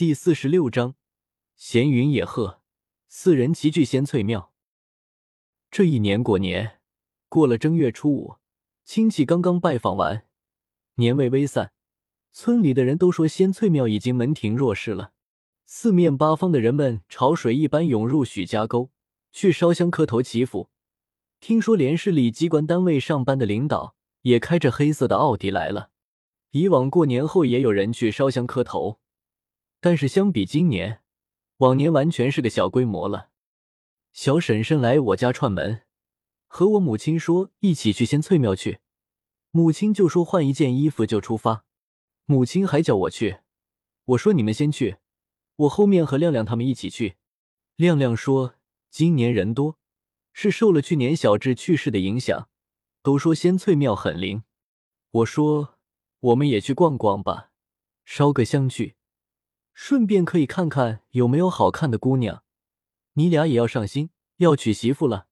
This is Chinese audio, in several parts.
第四十六章，闲云野鹤，四人齐聚仙翠庙。这一年过年，过了正月初五，亲戚刚刚拜访完，年味微散，村里的人都说仙翠庙已经门庭若市了。四面八方的人们潮水一般涌入许家沟，去烧香磕头祈福。听说连市里机关单位上班的领导也开着黑色的奥迪来了。以往过年后也有人去烧香磕头。但是相比今年，往年完全是个小规模了。小婶婶来我家串门，和我母亲说一起去仙翠庙去，母亲就说换一件衣服就出发。母亲还叫我去，我说你们先去，我后面和亮亮他们一起去。亮亮说今年人多，是受了去年小智去世的影响，都说仙翠庙很灵。我说我们也去逛逛吧，烧个香去。顺便可以看看有没有好看的姑娘，你俩也要上心，要娶媳妇了。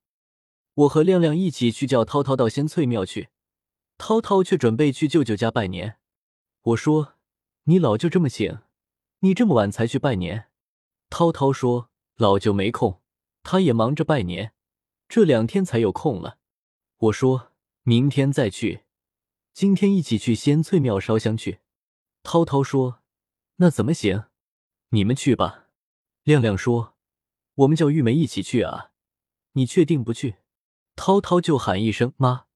我和亮亮一起去叫涛涛到仙翠庙去，涛涛却准备去舅舅家拜年。我说：“你老舅这么醒，你这么晚才去拜年？”涛涛说：“老舅没空，他也忙着拜年，这两天才有空了。”我说：“明天再去，今天一起去仙翠庙烧香去。”涛涛说：“那怎么行？”你们去吧，亮亮说：“我们叫玉梅一起去啊，你确定不去？”涛涛就喊一声“妈”，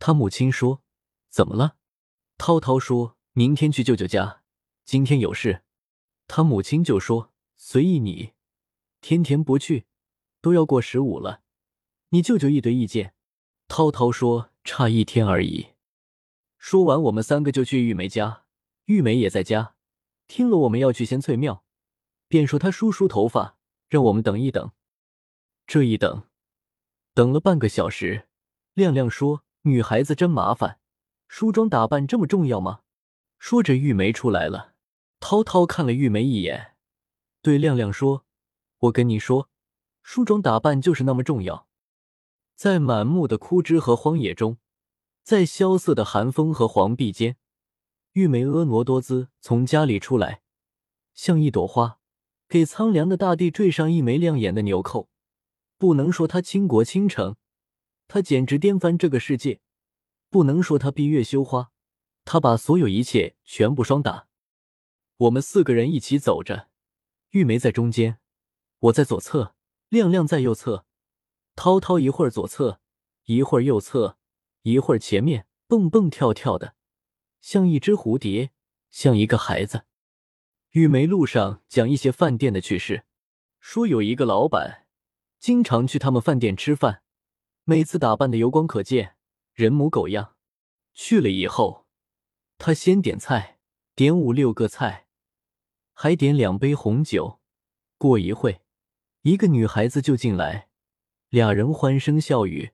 他母亲说：“怎么了？”涛涛说：“明天去舅舅家，今天有事。”他母亲就说：“随意你，天天不去，都要过十五了。”你舅舅一堆意见。涛涛说：“差一天而已。”说完，我们三个就去玉梅家，玉梅也在家，听了我们要去仙翠庙。便说他梳梳头发，让我们等一等。这一等，等了半个小时。亮亮说：“女孩子真麻烦，梳妆打扮这么重要吗？”说着，玉梅出来了。涛涛看了玉梅一眼，对亮亮说：“我跟你说，梳妆打扮就是那么重要。”在满目的枯枝和荒野中，在萧瑟的寒风和黄壁间，玉梅婀娜多姿从家里出来，像一朵花。给苍凉的大地缀上一枚亮眼的纽扣，不能说她倾国倾城，她简直颠翻这个世界；不能说她闭月羞花，她把所有一切全部双打。我们四个人一起走着，玉梅在中间，我在左侧，亮亮在右侧，涛涛一会儿左侧，一会儿右侧，一会儿前面，蹦蹦跳跳的，像一只蝴蝶，像一个孩子。玉梅路上讲一些饭店的趣事，说有一个老板经常去他们饭店吃饭，每次打扮的油光可见，人模狗样。去了以后，他先点菜，点五六个菜，还点两杯红酒。过一会，一个女孩子就进来，俩人欢声笑语，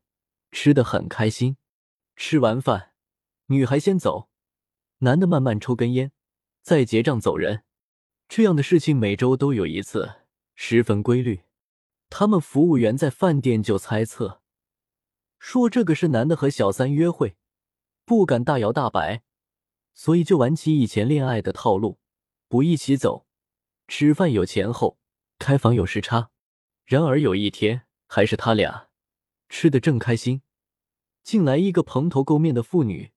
吃的很开心。吃完饭，女孩先走，男的慢慢抽根烟，再结账走人。这样的事情每周都有一次，十分规律。他们服务员在饭店就猜测，说这个是男的和小三约会，不敢大摇大摆，所以就玩起以前恋爱的套路，不一起走，吃饭有前后，开房有时差。然而有一天，还是他俩吃的正开心，进来一个蓬头垢面的妇女，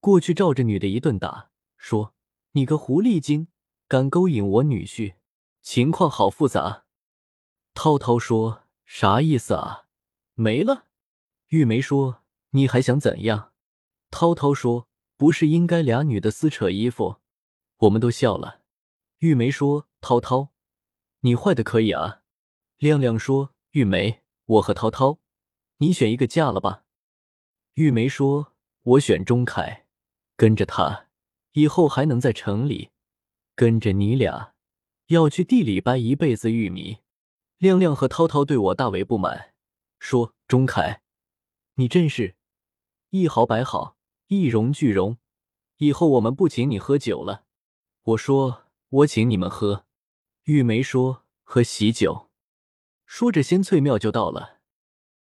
过去照着女的一顿打，说：“你个狐狸精！”敢勾引我女婿，情况好复杂。涛涛说：“啥意思啊？没了。”玉梅说：“你还想怎样？”涛涛说：“不是应该俩女的撕扯衣服？”我们都笑了。玉梅说：“涛涛，你坏的可以啊。”亮亮说：“玉梅，我和涛涛，你选一个嫁了吧。”玉梅说：“我选钟凯，跟着他，以后还能在城里。”跟着你俩要去地里掰一辈子玉米，亮亮和涛涛对我大为不满，说：“钟凯，你真是一好百好，一荣俱荣，以后我们不请你喝酒了。”我说：“我请你们喝。”玉梅说：“喝喜酒。”说着，仙翠庙就到了。